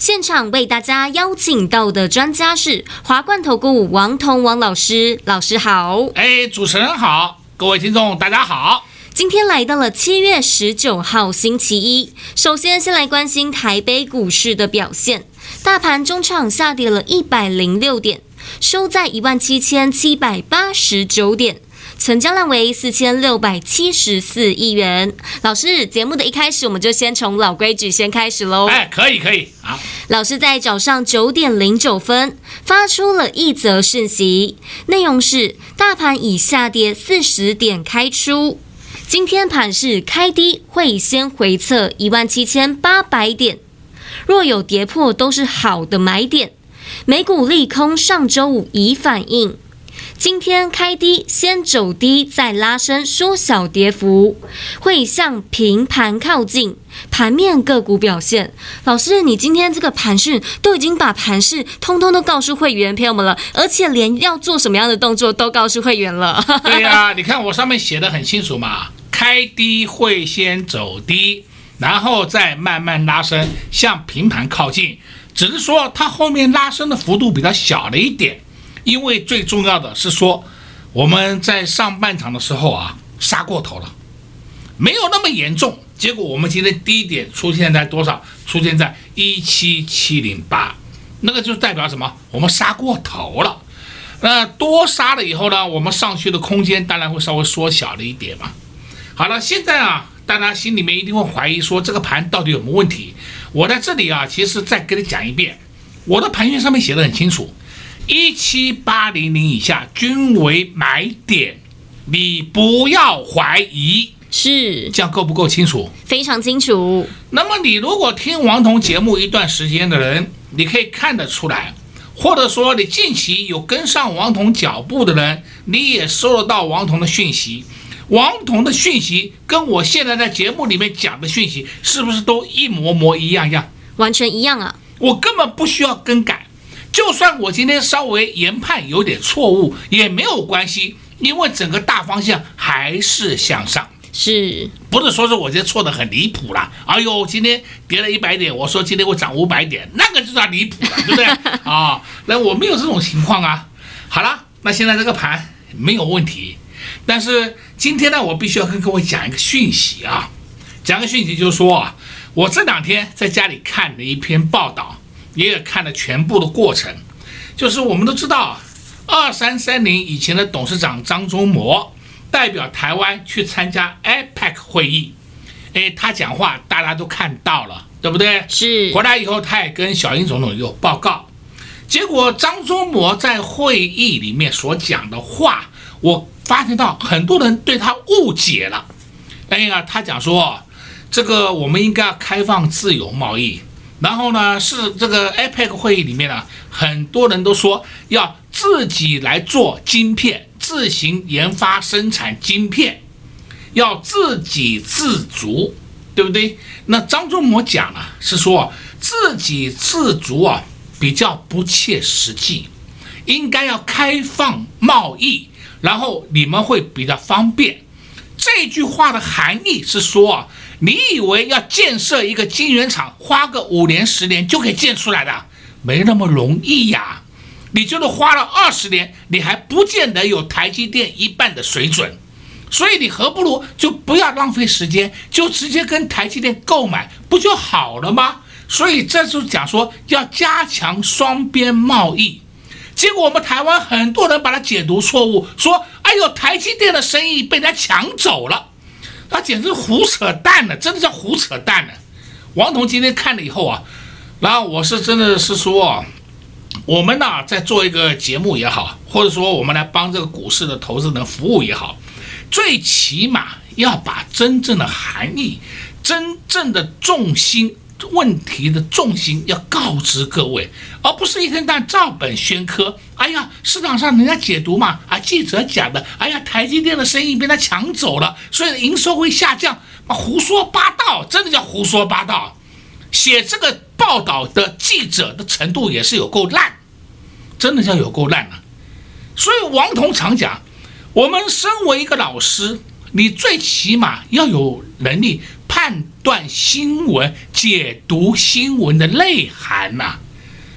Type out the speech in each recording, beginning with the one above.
现场为大家邀请到的专家是华冠投顾王彤王老师，老师好。哎，主持人好，各位听众大家好。今天来到了七月十九号星期一，首先先来关心台北股市的表现。大盘中场下跌了一百零六点，收在一万七千七百八十九点，成交量为四千六百七十四亿元。老师，节目的一开始，我们就先从老规矩先开始喽。哎，可以可以。好，老师在早上九点零九分发出了一则讯息，内容是：大盘以下跌四十点开出。今天盘市开低，会先回测一万七千八百点，若有跌破都是好的买点。美股利空上周五已反应，今天开低先走低再拉升，缩小跌幅，会向平盘靠近。盘面个股表现，老师，你今天这个盘讯都已经把盘势通通都告诉会员朋友们了，而且连要做什么样的动作都告诉会员了。对呀、你看我上面写的很清楚嘛。开低会先走低，然后再慢慢拉升，向平盘靠近。只是说它后面拉升的幅度比较小了一点，因为最重要的是说我们在上半场的时候啊杀过头了，没有那么严重。结果我们今天低点出现在多少？出现在一七七零八，那个就代表什么？我们杀过头了。那多杀了以后呢，我们上去的空间当然会稍微缩小了一点嘛。好了，现在啊，大家心里面一定会怀疑说这个盘到底有没有问题？我在这里啊，其实再跟你讲一遍，我的盘讯上面写的很清楚，一七八零零以下均为买点，你不要怀疑，是这样够不够清楚？非常清楚。那么你如果听王彤节目一段时间的人，你可以看得出来，或者说你近期有跟上王彤脚步的人，你也收得到王彤的讯息。王彤的讯息跟我现在在节目里面讲的讯息是不是都一模模一样样？完全一样啊！我根本不需要更改，就算我今天稍微研判有点错误也没有关系，因为整个大方向还是向上。是，不是说是我今天错的很离谱了？哎呦，今天跌了一百点，我说今天会涨五百点，那个就算离谱了，对不对？啊，那我没有这种情况啊。好了，那现在这个盘没有问题。但是今天呢，我必须要跟各位讲一个讯息啊，讲个讯息就是说啊，我这两天在家里看了一篇报道，也看了全部的过程，就是我们都知道，二三三零以前的董事长张忠谋代表台湾去参加 APEC 会议，哎，他讲话大家都看到了，对不对？是。回来以后，他也跟小英总统有报告，结果张忠谋在会议里面所讲的话，我。发现到很多人对他误解了，哎呀，他讲说，这个我们应该要开放自由贸易，然后呢，是这个 APEC 会议里面呢，很多人都说要自己来做晶片，自行研发生产晶片，要自给自足，对不对？那张忠谋讲了，是说自给自足啊，比较不切实际，应该要开放贸易。然后你们会比较方便。这句话的含义是说啊，你以为要建设一个晶圆厂，花个五年十年就可以建出来的，没那么容易呀。你就是花了二十年，你还不见得有台积电一半的水准。所以你何不如就不要浪费时间，就直接跟台积电购买，不就好了吗？所以这就讲说要加强双边贸易。结果我们台湾很多人把它解读错误，说：“哎呦，台积电的生意被人家抢走了。”那简直胡扯淡呢，真的叫胡扯淡呢。王彤今天看了以后啊，然后我是真的是说，我们呢在做一个节目也好，或者说我们来帮这个股市的投资人服务也好，最起码要把真正的含义、真正的重心问题的重心要告知各位，而不是一天到晚照本宣科。哎呀，市场上人家解读嘛，啊，记者讲的，哎呀，台积电的生意被他抢走了，所以营收会下降，胡说八道，真的叫胡说八道。写这个报道的记者的程度也是有够烂，真的叫有够烂了。所以王彤常讲，我们身为一个老师，你最起码要有能力。判断新闻、解读新闻的内涵呐、啊，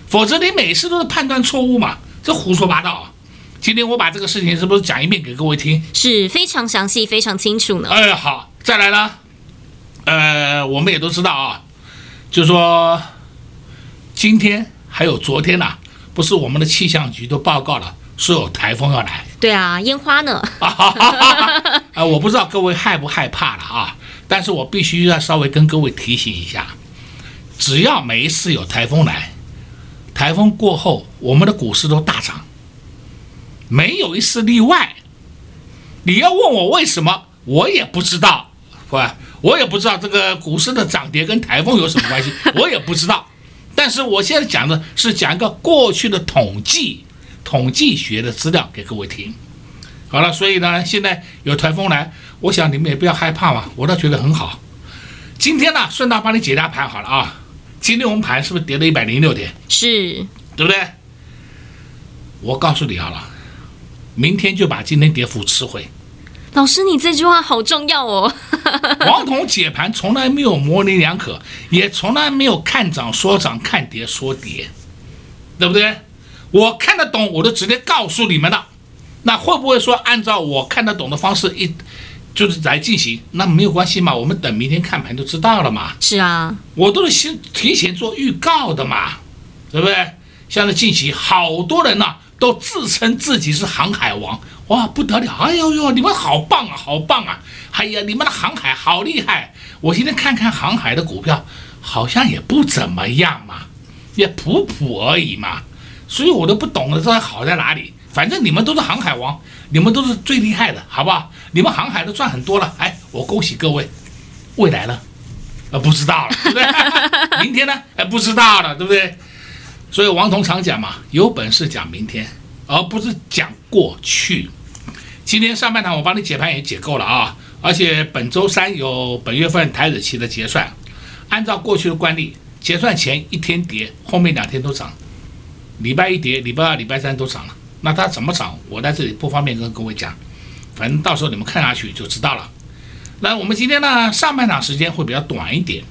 否则你每次都是判断错误嘛，这胡说八道啊！今天我把这个事情是不是讲一遍给各位听？是非常详细、非常清楚呢。哎，好，再来呢。呃，我们也都知道啊，就是说今天还有昨天呐、啊，不是我们的气象局都报告了，说有台风要来。对啊，烟花呢？啊，我不知道各位害不害怕了啊。但是我必须要稍微跟各位提醒一下，只要每一次有台风来，台风过后，我们的股市都大涨，没有一次例外。你要问我为什么，我也不知道，不，我也不知道这个股市的涨跌跟台风有什么关系，我也不知道。但是我现在讲的是讲一个过去的统计、统计学的资料给各位听。好了，所以呢，现在有台风来。我想你们也不要害怕嘛，我倒觉得很好。今天呢，顺道帮你解答盘好了啊。今天我们盘是不是跌了一百零六点？是，对不对？我告诉你好了，明天就把今天跌幅吃回。老师，你这句话好重要哦。王彤解盘从来没有模棱两可，也从来没有看涨说涨，看跌说跌，对不对？我看得懂，我都直接告诉你们了。那会不会说按照我看得懂的方式一？就是来进行，那没有关系嘛，我们等明天看盘就知道了嘛。是啊，我都是先提前做预告的嘛，对不对？现在近期好多人呐、啊，都自称自己是航海王，哇，不得了！哎呦呦，你们好棒啊，好棒啊！哎呀，你们的航海好厉害！我今天看看航海的股票，好像也不怎么样嘛，也普普而已嘛，所以我都不懂得这还好在哪里。反正你们都是航海王，你们都是最厉害的，好不好？你们航海都赚很多了，哎，我恭喜各位。未来呢？呃，不知道了，对不对？明天呢？哎，不知道了，对不对？所以王彤常讲嘛，有本事讲明天，而不是讲过去。今天上半场我帮你解盘也解够了啊，而且本周三有本月份台指期的结算，按照过去的惯例，结算前一天跌，后面两天都涨，礼拜一跌，礼拜二、礼拜三都涨了。那它怎么涨？我在这里不方便跟各位讲，反正到时候你们看下去就知道了。那我们今天呢，上半场时间会比较短一点，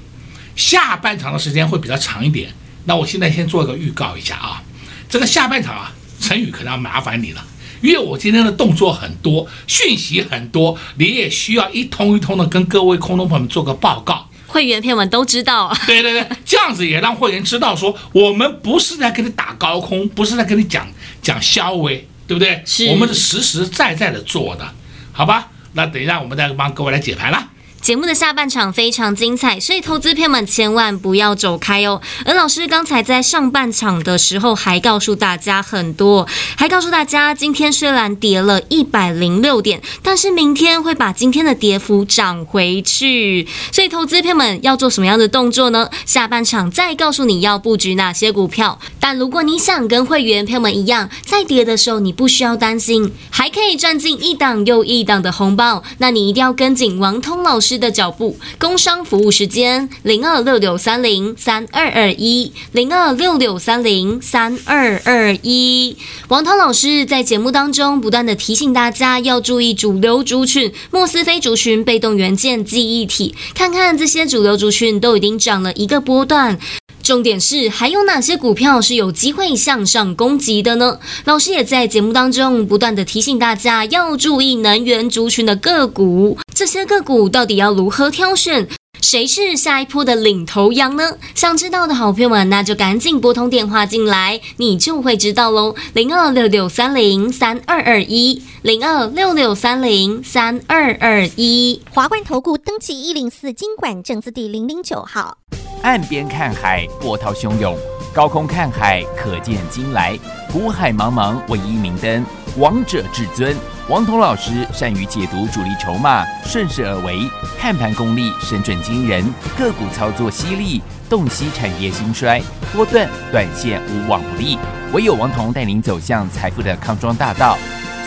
下半场的时间会比较长一点。那我现在先做一个预告一下啊，这个下半场啊，陈宇可能要麻烦你了，因为我今天的动作很多，讯息很多，你也需要一通一通的跟各位空中朋友们做个报告。会员朋友们都知道，对对对，这样子也让会员知道说，我们不是在跟你打高空，不是在跟你讲讲消微，对不对？是，我们是实实在在的做的，好吧？那等一下我们再帮各位来解盘了。节目的下半场非常精彩，所以投资朋友们千万不要走开哦。而老师刚才在上半场的时候还告诉大家很多，还告诉大家今天虽然跌了一百零六点，但是明天会把今天的跌幅涨回去。所以投资朋友们要做什么样的动作呢？下半场再告诉你要布局哪些股票。但如果你想跟会员朋友们一样，在跌的时候你不需要担心，还可以赚进一档又一档的红包，那你一定要跟紧王通老师的脚步，工商服务时间零二六六三零三二二一零二六六三零三二二一。王涛老师在节目当中不断的提醒大家要注意主流族群、莫斯非族群、被动元件、记忆体，看看这些主流族群都已经涨了一个波段。重点是还有哪些股票是有机会向上攻击的呢？老师也在节目当中不断的提醒大家要注意能源族群的个股，这些个股到底要如何挑选？谁是下一波的领头羊呢？想知道的好朋友们，那就赶紧拨通电话进来，你就会知道喽。零二六六三零三二二一，零二六六三零三二二一。华冠投顾登记一零四金管证字第零零九号。岸边看海，波涛汹涌；高空看海，可见金来。股海茫茫，唯一明灯，王者至尊。王彤老师善于解读主力筹码，顺势而为，看盘功力神准惊人，个股操作犀利，洞悉产业兴衰，波段短线无往不利，唯有王彤带您走向财富的康庄大道。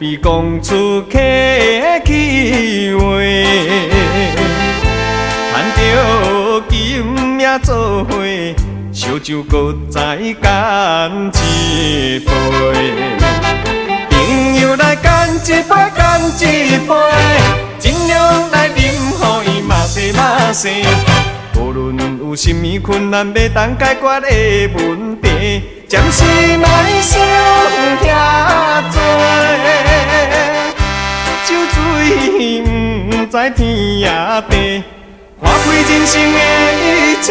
必讲出客气话？谈着今夜做伙，烧酒搁再干一杯。朋友来干一杯，干一杯，尽量来饮，予伊嘛西嘛西。无论有甚么困难，要当解决的问题。暂时莫想遐多，酒醉不知天也地，看开人生的一切。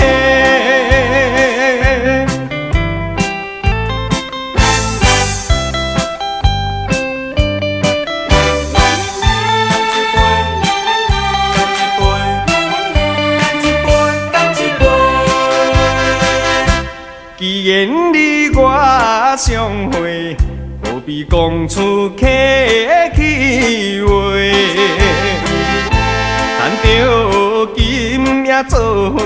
讲出客气话？谈着今夜做伙，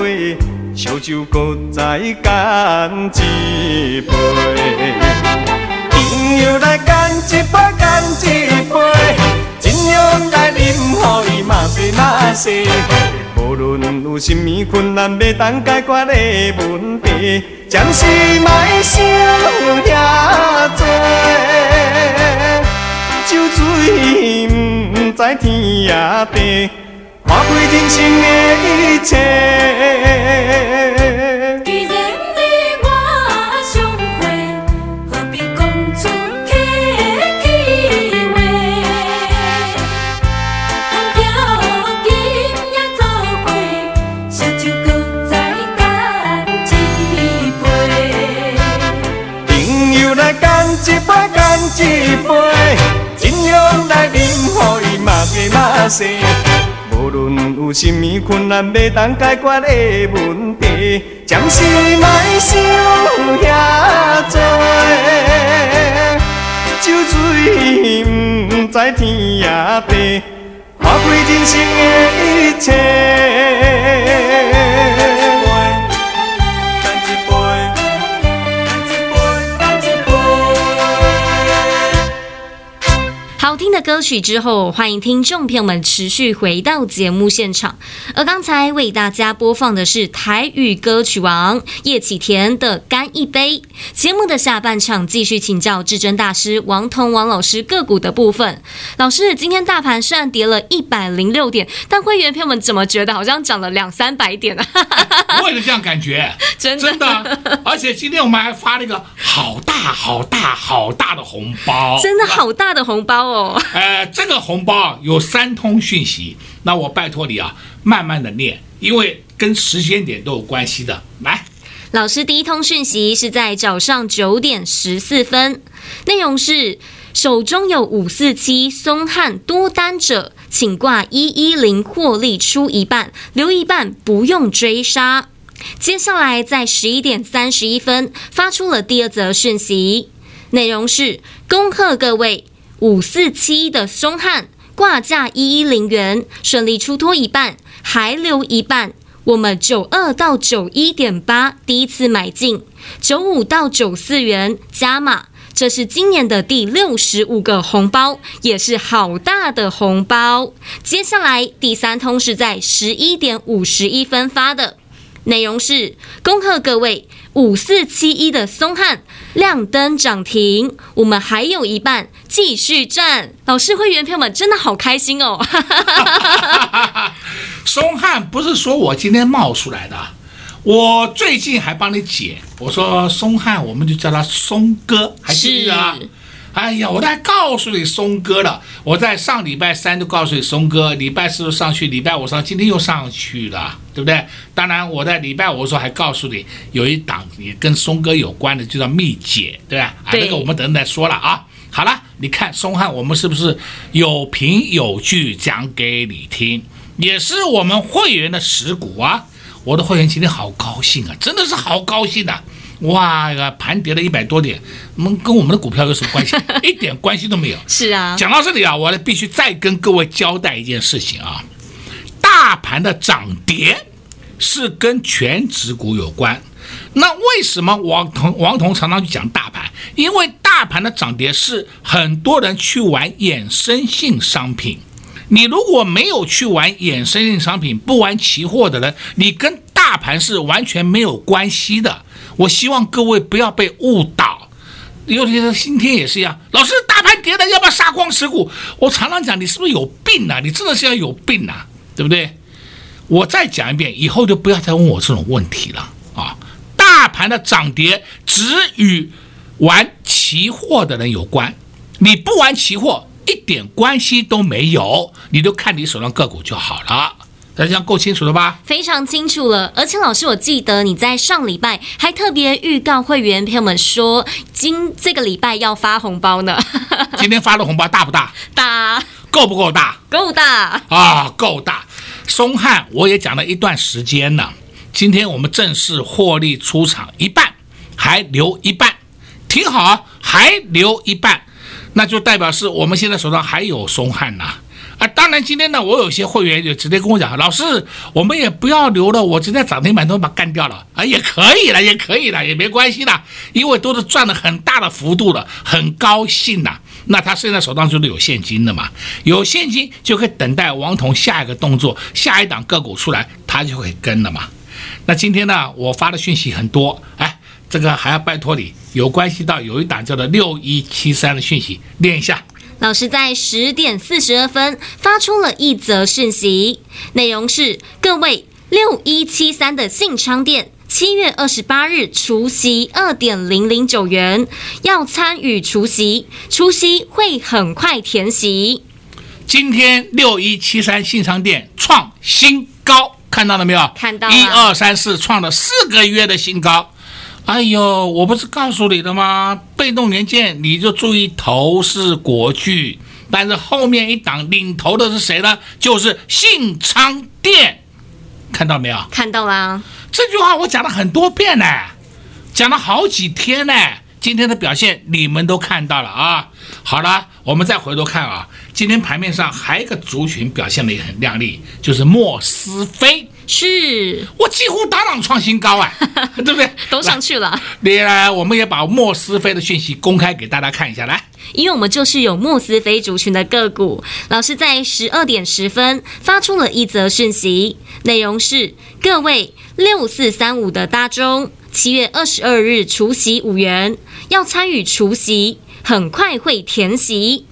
烧酒搁再干一杯。朋友来干一杯，干一杯，尽量来饮，予伊嘛西嘛西。无论有甚么困难，要当解决的问题，暂时莫想遐多，酒醉不知天也地，花开人生的一切。一杯，尽量来饮，予伊嘛西嘛西。无论有甚么困难，要当解决的问题，暂时莫想遐多。酒醉不知天也地，看开人生的一切。的歌曲之后，欢迎听众朋友们持续回到节目现场。而刚才为大家播放的是台语歌曲王叶启田的《干一杯》。节目的下半场继续请教至尊大师王彤王老师个股的部分。老师，今天大盘虽然跌了一百零六点，但会员朋友们怎么觉得好像涨了两三百点呢？我也是这样感觉，真的真的。而且今天我们还发了一个好大好大好大的红包，真的好大的红包哦。呃，这个红包有三通讯息，那我拜托你啊，慢慢的念，因为跟时间点都有关系的。来，老师第一通讯息是在早上九点十四分，内容是手中有五四七松汉多单者，请挂一一零获利出一半，留一半不用追杀。接下来在十一点三十一分发出了第二则讯息，内容是恭贺各位。五四七一的松汉挂价一一零元，顺利出脱一半，还留一半。我们九二到九一点八第一次买进，九五到九四元加码。这是今年的第六十五个红包，也是好大的红包。接下来第三通是在十一点五十一分发的，内容是恭贺各位。五四七一的松汉亮灯涨停，我们还有一半继续赚。老师会员朋友们真的好开心哦！松汉不是说我今天冒出来的，我最近还帮你解。我说松汉，我们就叫他松哥，还记得啊？哎呀，我都还告诉你松哥了，我在上礼拜三就告诉你松哥，礼拜四上去，礼拜五上，今天又上去了，对不对？当然，我在礼拜五的时候还告诉你，有一档也跟松哥有关的，就叫蜜姐，对吧？啊，那个我们等等再说了啊。好了，你看松汉，我们是不是有凭有据讲给你听？也是我们会员的持股啊！我的会员今天好高兴啊，真的是好高兴啊！哇呀，盘跌了一百多点，我们跟我们的股票有什么关系？一点关系都没有。是啊，讲到这里啊，我必须再跟各位交代一件事情啊，大盘的涨跌是跟全指股有关。那为什么王彤王彤常常去讲大盘？因为大盘的涨跌是很多人去玩衍生性商品。你如果没有去玩衍生性商品，不玩期货的人，你跟大盘是完全没有关系的。我希望各位不要被误导。尤其是今天也是一样，老师，大盘跌了，要不要杀光持股？我常常讲，你是不是有病啊？你真的是要有病啊，对不对？我再讲一遍，以后就不要再问我这种问题了啊！大盘的涨跌只与玩期货的人有关，你不玩期货一点关系都没有，你就看你手上个股就好了。大家够清楚了吧？非常清楚了。而且老师，我记得你在上礼拜还特别预告会员朋友们说，今这个礼拜要发红包呢。今天发的红包大不大？大。够不够大？够大啊，够大。松汉我也讲了一段时间了，今天我们正式获利出场一半，还留一半。挺好，还留一半，那就代表是我们现在手上还有松汉呐。啊，当然今天呢，我有些会员就直接跟我讲，老师，我们也不要留了，我直接涨停板都把它干掉了啊，也可以了，也可以了，也没关系的，因为都是赚了很大的幅度了，很高兴呐。那他现在手上就是有现金的嘛，有现金就可以等待王彤下一个动作，下一档个股出来，他就会跟了嘛。那今天呢，我发的讯息很多，哎。这个还要拜托你，有关系到有一档叫做六一七三的讯息，念一下。老师在十点四十二分发出了一则讯息，内容是：各位六一七三的信昌店，七月二十八日除夕二点零零九元，要参与除夕，除夕会很快填席。今天六一七三信昌店创新高，看到了没有？看到了。一二三四创了四个月的新高。哎呦，我不是告诉你的吗？被动元件你就注意头是国巨，但是后面一档领头的是谁呢？就是信昌电，看到没有？看到了。这句话我讲了很多遍呢，讲了好几天呢。今天的表现你们都看到了啊。好了，我们再回头看啊，今天盘面上还有一个族群表现的也很亮丽，就是莫斯菲。是我几乎当场创新高啊，对不对？都上去了。你来，我们也把莫斯菲的讯息公开给大家看一下来，因为我们就是有莫斯菲族群的个股。老师在十二点十分发出了一则讯息，内容是：各位六四三五的大中，七月二十二日除息五元，要参与除息，很快会填息。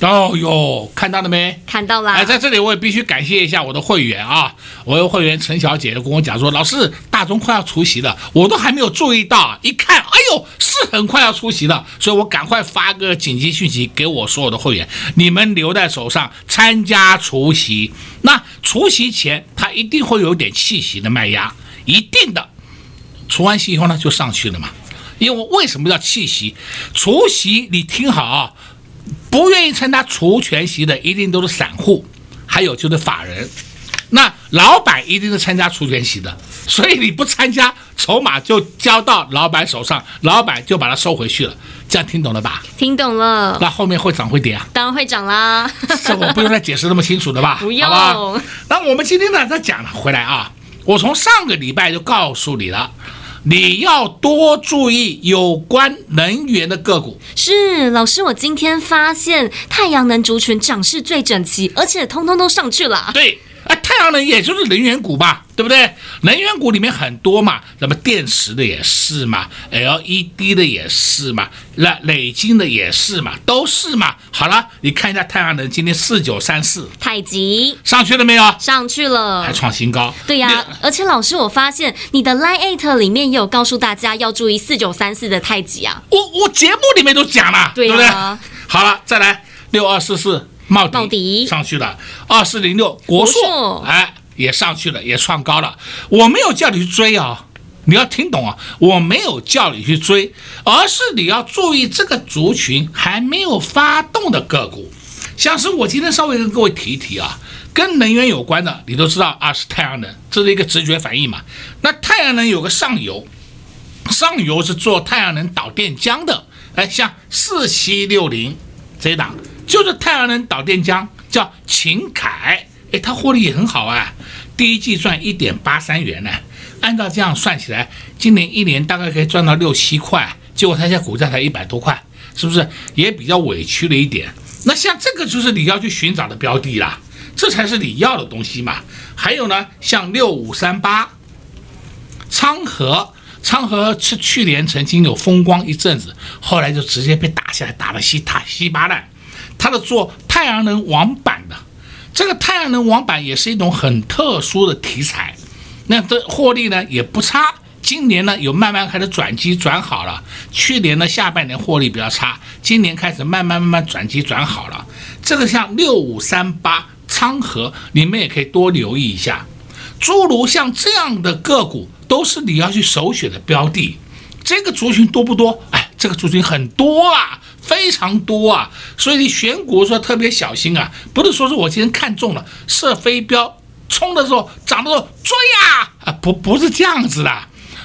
哦哟，看到了没？看到了。哎，在这里我也必须感谢一下我的会员啊！我的会员陈小姐就跟我讲说，老师，大中快要除息了，我都还没有注意到，一看，哎呦，是很快要除息了，所以我赶快发个紧急讯息给我所有的会员，你们留在手上参加除夕。那除夕前，它一定会有点气息的卖压，一定的。除完息以后呢，就上去了嘛。因为为什么叫气息？除夕，你听好啊。不愿意参加除权息的，一定都是散户，还有就是法人。那老板一定是参加除权息的，所以你不参加，筹码就交到老板手上，老板就把它收回去了。这样听懂了吧？听懂了。那后面会涨会跌啊？当然会涨啦。这我不用再解释那么清楚的吧？不用。那我们今天呢，再讲回来啊，我从上个礼拜就告诉你了。你要多注意有关能源的个股。是老师，我今天发现太阳能族群涨势最整齐，而且通通都上去了。对，啊，太阳能也就是能源股吧，对对不对？能源股里面很多嘛，那么电池的也是嘛，LED 的也是嘛，那磊晶的也是嘛，都是嘛。好了，你看一下太阳能今天四九三四，太极上去了没有？上去了，还创新高。对呀、啊，而且老师，我发现你的 Line 8里面也有告诉大家要注意四九三四的太极啊。我我节目里面都讲了，对，啊、对不对？好了，再来六二四四。茂迪上去了，二四零六国硕，哎，也上去了，也创高了。我没有叫你去追啊，你要听懂啊，我没有叫你去追，而是你要注意这个族群还没有发动的个股，像是我今天稍微跟各位提一提啊，跟能源有关的，你都知道啊，是太阳能，这是一个直觉反应嘛。那太阳能有个上游，上游是做太阳能导电浆的，哎，像四七六零这一档。就是太阳能导电浆，叫秦凯，哎，它获利也很好啊，第一季赚一点八三元呢。按照这样算起来，今年一年大概可以赚到六七块，结果它现在股价才一百多块，是不是也比较委屈了一点？那像这个就是你要去寻找的标的啦，这才是你要的东西嘛。还有呢，像六五三八，昌河，昌河是去年曾经有风光一阵子，后来就直接被打下来，打得稀塌稀巴烂。它的做太阳能网板的，这个太阳能网板也是一种很特殊的题材，那这获利呢也不差，今年呢有慢慢开始转机转好了，去年呢下半年获利比较差，今年开始慢慢慢慢转机转好了。这个像六五三八昌河，你们也可以多留意一下，诸如像这样的个股都是你要去首选的标的，这个族群多不多？哎，这个族群很多啊。非常多啊，所以你选股说特别小心啊，不是说是我今天看中了射飞镖冲的时候涨的时候追啊啊，不不是这样子的，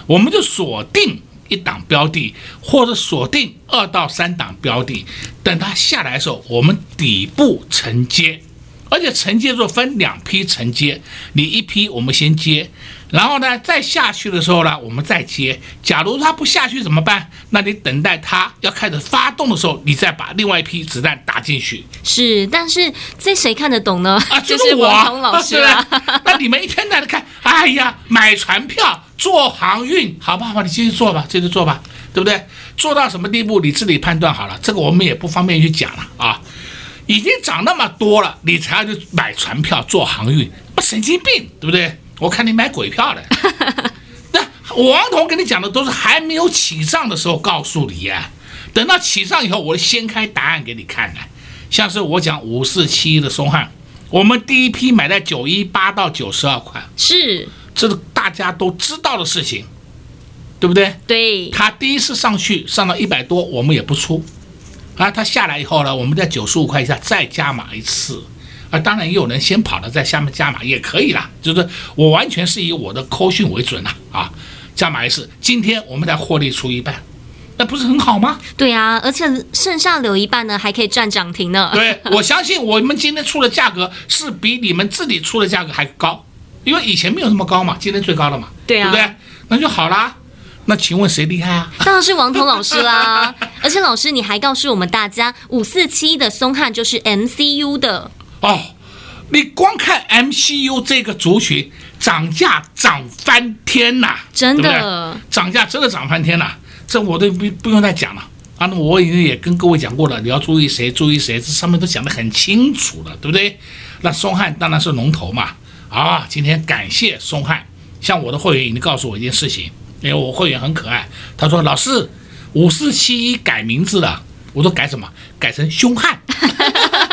我们就锁定一档标的或者锁定二到三档标的，等它下来的时候，我们底部承接。而且承接做分两批承接，你一批我们先接，然后呢再下去的时候呢，我们再接。假如它不下去怎么办？那你等待它要开始发动的时候，你再把另外一批子弹打进去。是，但是这谁看得懂呢？啊，就是我，王彤老师啊。那你们一天在那看，哎呀，买船票做航运，好吧，好吧，你继续做吧，继续做吧，对不对？做到什么地步你自己判断好了，这个我们也不方便去讲了啊。已经涨那么多了，你才要去买船票做航运，不神经病，对不对？我看你买鬼票的。那王彤跟你讲的都是还没有起涨的时候告诉你呀，等到起涨以后，我先开答案给你看的。像是我讲五四七一的松汉，我们第一批买在九一八到九十二块，是，这是大家都知道的事情，对不对？对。他第一次上去上到一百多，我们也不出。啊，它下来以后呢，我们在九十五块以下再加码一次，啊，当然也有人先跑了，在下面加码也可以啦，就是我完全是以我的扣讯为准呐，啊，加码一次，今天我们才获利出一半，那不是很好吗？对啊，而且剩下留一半呢，还可以赚涨停呢。对，我相信我们今天出的价格是比你们自己出的价格还高，因为以前没有那么高嘛，今天最高了嘛，对啊，对不对？那就好啦。那请问谁厉害啊？当然是王彤老师啦！而且老师你还告诉我们大家，五四七的松汉就是 MCU 的哦。你光看 MCU 这个族群涨价涨翻天呐，真的涨价真的涨翻天呐，这我都不不用再讲了啊。那我已经也跟各位讲过了，你要注意谁，注意谁，这上面都讲得很清楚了，对不对？那松汉当然是龙头嘛。啊，今天感谢松汉，像我的会员已经告诉我一件事情。因为我会员很可爱，他说：“老师，五四七一改名字了。”我说：“改什么？改成凶悍。”他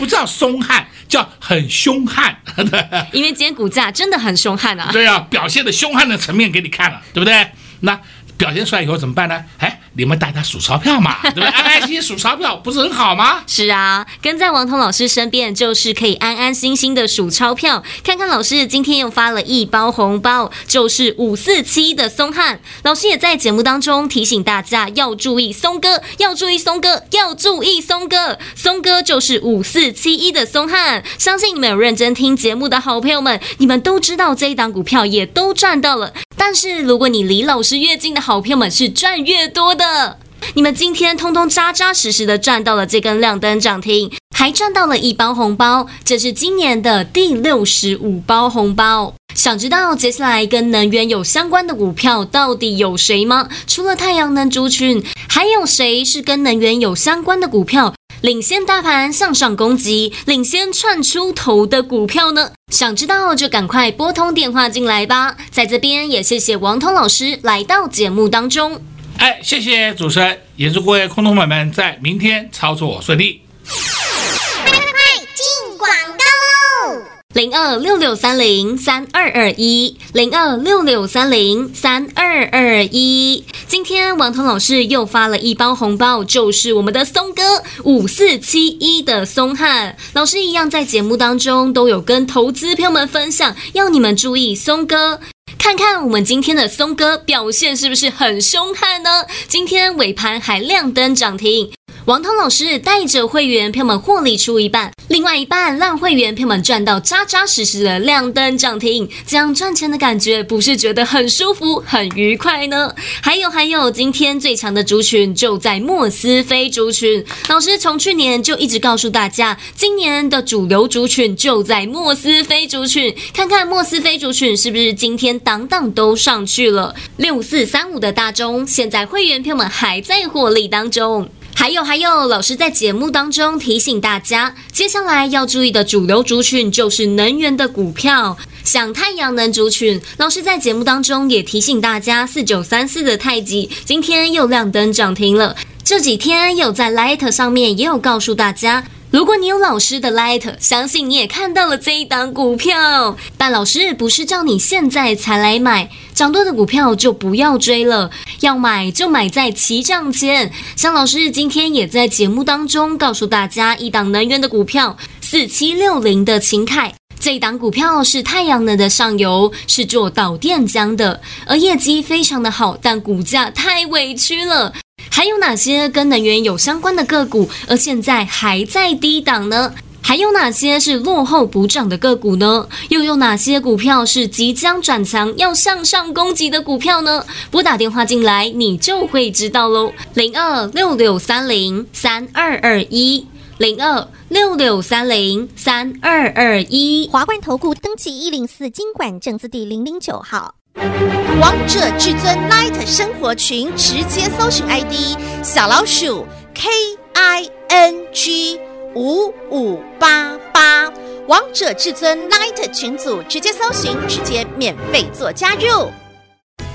不叫凶悍，叫很凶悍。因为今天股价真的很凶悍啊！对啊，表现的凶悍的层面给你看了，对不对？那表现出来以后怎么办呢？哎。你们带他数钞票嘛，对不对？安安心心数钞票不是很好吗？是啊，跟在王彤老师身边就是可以安安心心的数钞票。看看老师今天又发了一包红包，就是五四七的松汉。老师也在节目当中提醒大家要注意松哥，要注意松哥，要注意松哥。松哥就是五四七一的松汉。相信你们有认真听节目的好朋友们，你们都知道这一档股票也都赚到了。但是如果你离老师越近的好朋友们是赚越多的，你们今天通通扎扎实实的赚到了这根亮灯涨停，还赚到了一包红包，这是今年的第六十五包红包。想知道接下来跟能源有相关的股票到底有谁吗？除了太阳能族群，还有谁是跟能源有相关的股票？领先大盘向上攻击，领先窜出头的股票呢？想知道就赶快拨通电话进来吧。在这边也谢谢王通老师来到节目当中。哎，谢谢主持人，也祝各位空头们在明天操作顺利。零二六六三零三二二一，零二六六三零三二二一。今天王彤老师又发了一包红包，就是我们的松哥五四七一的松汉老师一样，在节目当中都有跟投资朋友们分享，要你们注意松哥。看看我们今天的松哥表现是不是很凶悍呢？今天尾盘还亮灯涨停。王通老师带着会员票们获利出一半，另外一半让会员票们赚到扎扎实实的亮灯涨停，这样赚钱的感觉不是觉得很舒服、很愉快呢？还有还有，今天最强的族群就在莫斯菲族群。老师从去年就一直告诉大家，今年的主流族群就在莫斯菲族群，看看莫斯菲族群是不是今天档档都上去了？六四三五的大中，现在会员票们还在获利当中。还有还有，老师在节目当中提醒大家，接下来要注意的主流族群就是能源的股票，像太阳能族群。老师在节目当中也提醒大家，四九三四的太极今天又亮灯涨停了。这几天有在 Light 上面也有告诉大家。如果你有老师的 Light，相信你也看到了这一档股票。但老师不是叫你现在才来买，涨多的股票就不要追了，要买就买在起涨前。像老师今天也在节目当中告诉大家，一档能源的股票四七六零的秦凯，这一档股票是太阳能的上游，是做导电浆的，而业绩非常的好，但股价太委屈了。还有哪些跟能源有相关的个股，而现在还在低档呢？还有哪些是落后补涨的个股呢？又有哪些股票是即将转强要向上攻击的股票呢？拨打电话进来，你就会知道喽。零二六六三零三二二一，零二六六三零三二二一。华冠投顾登记一零四经管证字第零零九号。王者至尊 Light 生活群，直接搜寻 ID 小老鼠 K I N G 五五八八，王者至尊 Light 群组直接搜寻，直接免费做加入。